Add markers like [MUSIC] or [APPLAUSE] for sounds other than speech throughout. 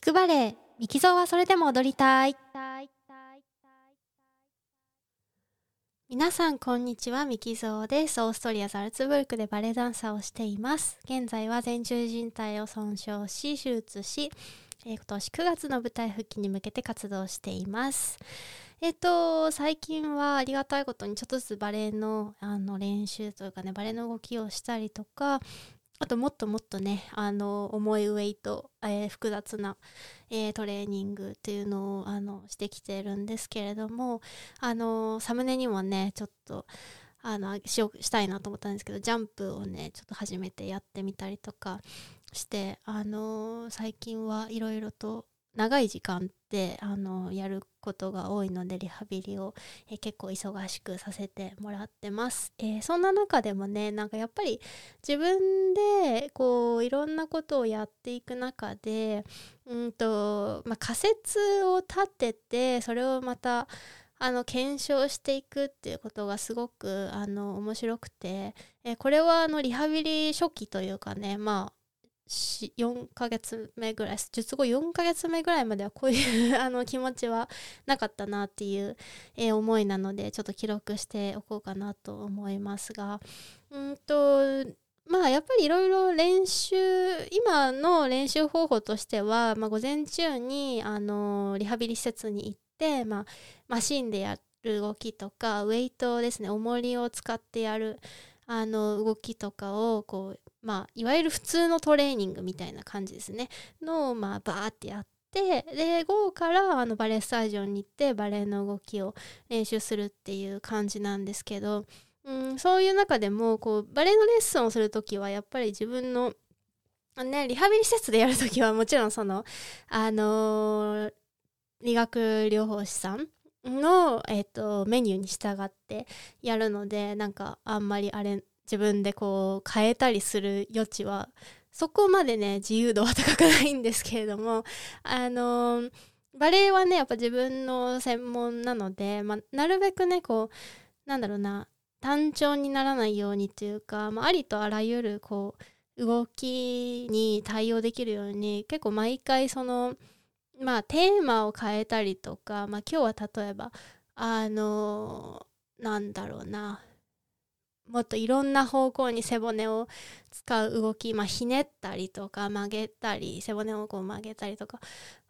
聞くバレエミキゾーはそれでも踊りたい。皆さんこんにちは。ミキゾーです。オーストリアザルツブルクでバレエダンサーをしています。現在は前十靭帯を損傷し手術し、えー、今年9月の舞台復帰に向けて活動しています。えっと、最近はありがたいことにちょっとずつバレエのあの練習というかね、バレエの動きをしたりとか、あともっともっとね、あの、重いウェイト、えー、複雑な、えー、トレーニングっていうのを、あの、してきてるんですけれども、あの、サムネにもね、ちょっと、あの、しよしたいなと思ったんですけど、ジャンプをね、ちょっと初めてやってみたりとかして、あの、最近はいろいろと長い時間ってあのやることが多いのでリハビリを、え結構忙しくさせてもらってます、えー、そんな中でもねなんかやっぱり自分でこういろんなことをやっていく中でうんと、まあ、仮説を立ててそれをまたあの検証していくっていうことがすごくあの面白くて、えこれはあのリハビリ初期というかねまあ4ヶ月目ぐらい術後4ヶ月目ぐらいまではこういうあの気持ちはなかったなっていう、え、思いなのでちょっと記録しておこうかなと思いますが。うんとまあやっぱりいろいろ練習今の練習方法としては、まあ、午前中にあのリハビリ施設に行って、まあ、マシンでやる動きとかウェイトですね重りを使ってやるあの動きとかをこうまあ、いわゆる普通のトレーニングみたいな感じですね。のまあバーってやってで午後からあのバレエスタジオに行ってバレエの動きを練習するっていう感じなんですけど、うん、そういう中でもこうバレエのレッスンをする時はやっぱり自分のね、リハビリ施設でやるときはもちろんその、あのー、理学療法士さんの、えーとメニューに従ってやるのでなんかあんまりあれ自分でこう変えたりする余地はそこまでね自由度は高くないんですけれどもあのバレエはねやっぱ自分の専門なので、まあ、なるべくねこうなんだろうな単調にならないようにというか、まあ、ありとあらゆるこう動きに対応できるように結構毎回そのまあテーマを変えたりとか、まあ、今日は例えばあのなんだろうなもっといろんな方向に背骨を使う動き、まあ、ひねったりとか曲げたり背骨をこう曲げたりとか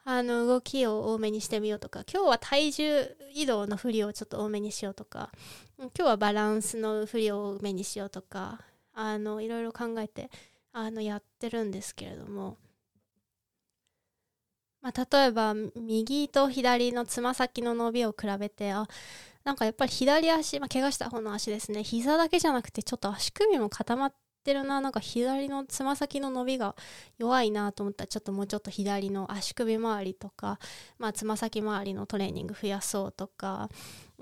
あの動きを多めにしてみようとか。今日は体重移動の振りをちょっと多めにしようとか。今日はバランスの振りを多めにしようとか。あのいろいろ考えてあのやってるんですけれども、まあ、例えば右と左のつま先の伸びを比べてあなんかやっぱり左足、まあ、怪我した方の足ですね。膝だけじゃなくてちょっと足首も固まってるな。なんか左のつま先の伸びが弱いなと思ったらちょっともうちょっと左の足首周りとかまあつま先周りのトレーニング増やそうとか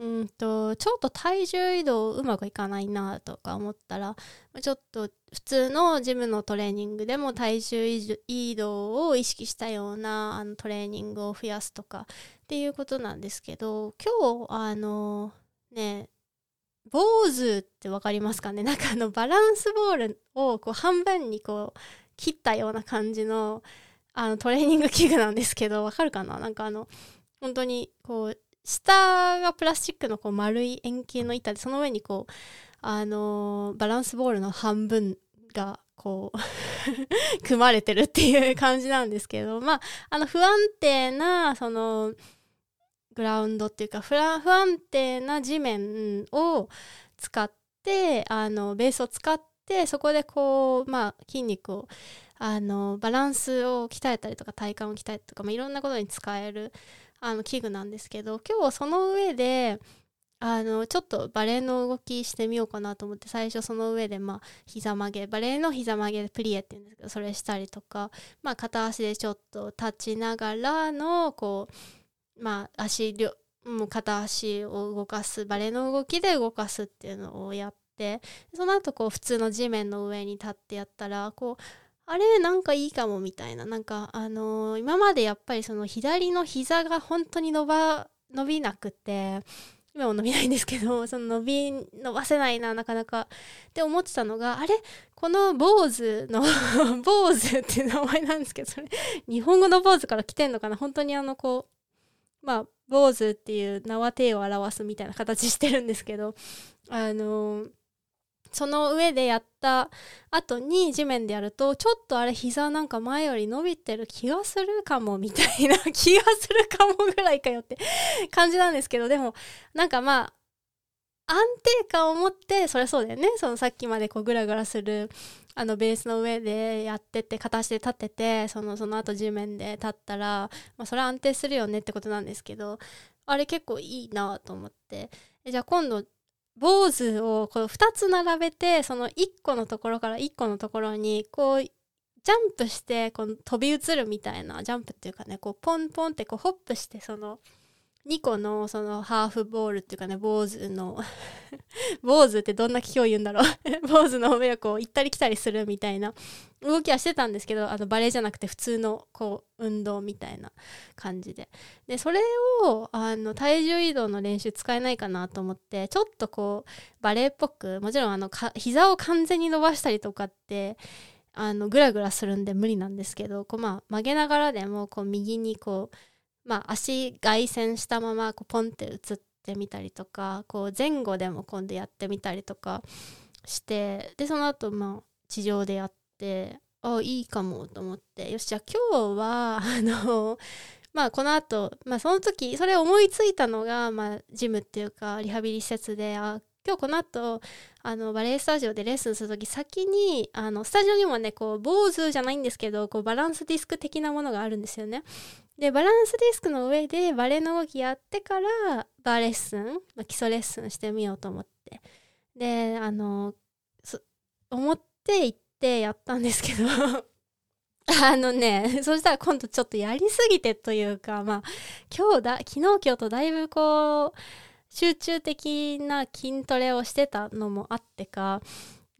うんとちょっと体重移動うまくいかないなとか思ったらちょっと普通のジムのトレーニングでも体重移動を意識したようなあのトレーニングを増やすとかっていうことなんですけど今日あのね坊主って分かりますかね？なんかあのバランスボールをこう半分にこう切ったような感じのあのトレーニング器具なんですけどわかるかな？なんかあの本当にこう下がプラスチックのこう丸い円形の板でその上にこうあのー、バランスボールの半分がこう [LAUGHS] 組まれてるっていう感じなんですけどまああの不安定なそのグラウンドっていうか不安定な地面を使ってあのベースを使ってそこでこうまあ筋肉をあのバランスを鍛えたりとか体幹を鍛えたりとか、まあ、いろんなことに使えるあの器具なんですけど今日はその上であのちょっとバレエの動きしてみようかなと思って最初その上でまあ膝曲げバレエの膝曲げでプリエって言うんですけどそれしたりとかまあ片足でちょっと立ちながらのこうまあ足両もう片足を動かすバレエの動きで動かすっていうのをやってその後こう普通の地面の上に立ってやったらこうあれなんかいいかもみたいな。なんかあのー、今までやっぱりその左の膝が本当に伸ば伸びなくて今も伸びないんですけど [LAUGHS] その伸び伸ばせないななかなか。って思ってたのがあれ？この坊主の [LAUGHS] 坊主っていう名前なんですけどそれ日本語の坊主から来てんのかな？本当にあのこうまあ坊主っていう名は手を表すみたいな形してるんですけどあのーその上でやった後に地面でやるとちょっとあれ膝なんか前より伸びてる気がするかもみたいな気がするかもぐらいかよって感じなんですけどでもなんかまあ安定感を持ってそりゃそうだよね。そのさっきまでこうグラグラするあのベースの上でやってて片足で立っててそのその後地面で立ったら、まあ、それは安定するよねってことなんですけどあれ結構いいなと思って。じゃあ今度坊主をこう2つ並べてその1個のところから1個のところにこうジャンプしてこう飛び移るみたいなジャンプっていうかねこうポンポンってこうホップしてその2個のそのハーフボールっていうかね坊主の [LAUGHS] 坊主ってどんな気を言うんだろう。[LAUGHS] 坊主の上を行ったり来たりするみたいな動きはしてたんですけどあのバレエじゃなくて普通のこう運動みたいな感じで。でそれをあの体重移動の練習使えないかなと思ってちょっとこうバレエっぽくもちろんあのか膝を完全に伸ばしたりとかってあのグラグラするんで無理なんですけどこう、まあ、曲げながらでもこう右にこうまあ、足外旋したままこうポンって移ってみたりとかこう前後でも今度やってみたりとかしてでその後まあ地上でやってあいいかもと思って。よしじゃあ今日は [LAUGHS] あのまあこの後、まあその時それ思いついたのが、まあ、ジムっていうかリハビリ施設であ今日この後あのバレエスタジオでレッスンする時先にあのスタジオにもねこう坊主じゃないんですけどこうバランスディスク的なものがあるんですよね。でバランスディスクの上でバレエの動きやってからバーレッスン、まあ、基礎レッスンしてみようと思って。であの思って行ってやったんですけど。[LAUGHS] あのねそしたら今度ちょっとやりすぎてというかまあ今日だ昨日今日とだいぶこう集中的な筋トレをしてたのもあってか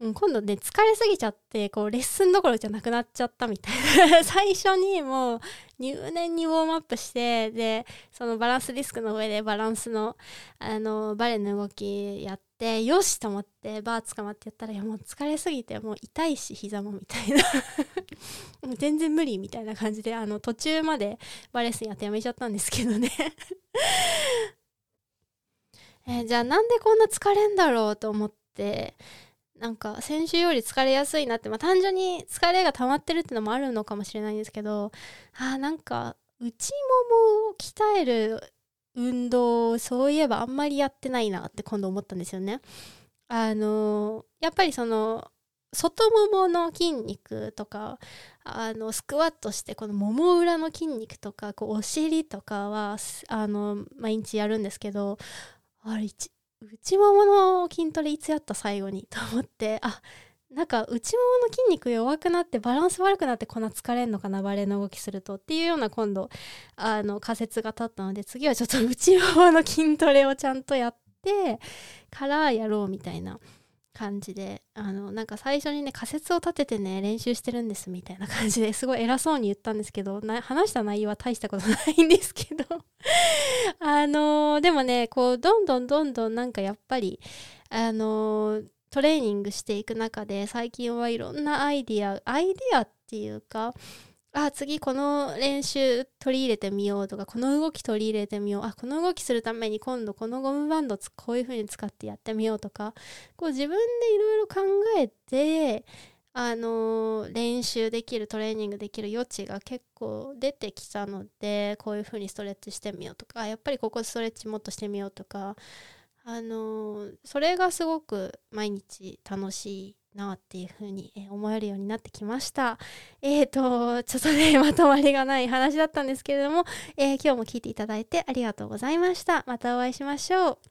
うん、今度ね疲れすぎちゃってこうレッスンどころじゃなくなっちゃったみたいな。[LAUGHS] 最初にもう入念にウォームアップしてでそのバランスディスクの上でバランスのあのバレエの動きやってよしと思ってバー捕まってやったらいやもう疲れすぎてもう痛いし膝もみたいな。も [LAUGHS] う全然無理みたいな感じであの途中までバレエスンやってやめちゃったんですけどね。[LAUGHS] え、じゃあなんでこんな疲れんだろうと思ってなんか先週より疲れやすいなって、まあ、単純に疲れが溜まってるってのもあるのかもしれないんですけどあなんか内ももを鍛える運動そういえばあんまりやってないなって今度思ったんですよね。あのやっぱりその外ももの筋肉とかあのスクワットしてこのもも裏の筋肉とかこうお尻とかはあの毎日やるんですけどあれ内ももの筋トレいつやった最後にと思ってあなんか内ももの筋肉弱くなってバランス悪くなってこんな疲れんのかなバレエの動きするとっていうような今度あの仮説が立ったので次はちょっと内ももの筋トレをちゃんとやってからやろうみたいな感じであのなんか最初にね仮説を立ててね練習してるんですみたいな感じで [LAUGHS] すごい偉そうに言ったんですけど話した内容は大したことないんですけど。[LAUGHS] あのー、でもねこうどんどんどんどんなんかやっぱりあのー、トレーニングしていく中で最近はいろんなアイディアアイディアっていうかあ次この練習取り入れてみようとかこの動き取り入れてみよう。あこの動きするために今度このゴムバンドこういう風に使ってやってみようとか。こう自分でいろいろ考えてあのー、練習できるトレーニングできる余地が結構出てきたのでこういう風にストレッチしてみようとか。やっぱりここストレッチもっとしてみようとか。あのー、それがすごく毎日楽しいなっていうふうに思えるようになってきました。えっ、ー、と、ちょっとね、まとまりがない話だったんですけれども、えー、今日も聞いていただいてありがとうございました。またお会いしましょう。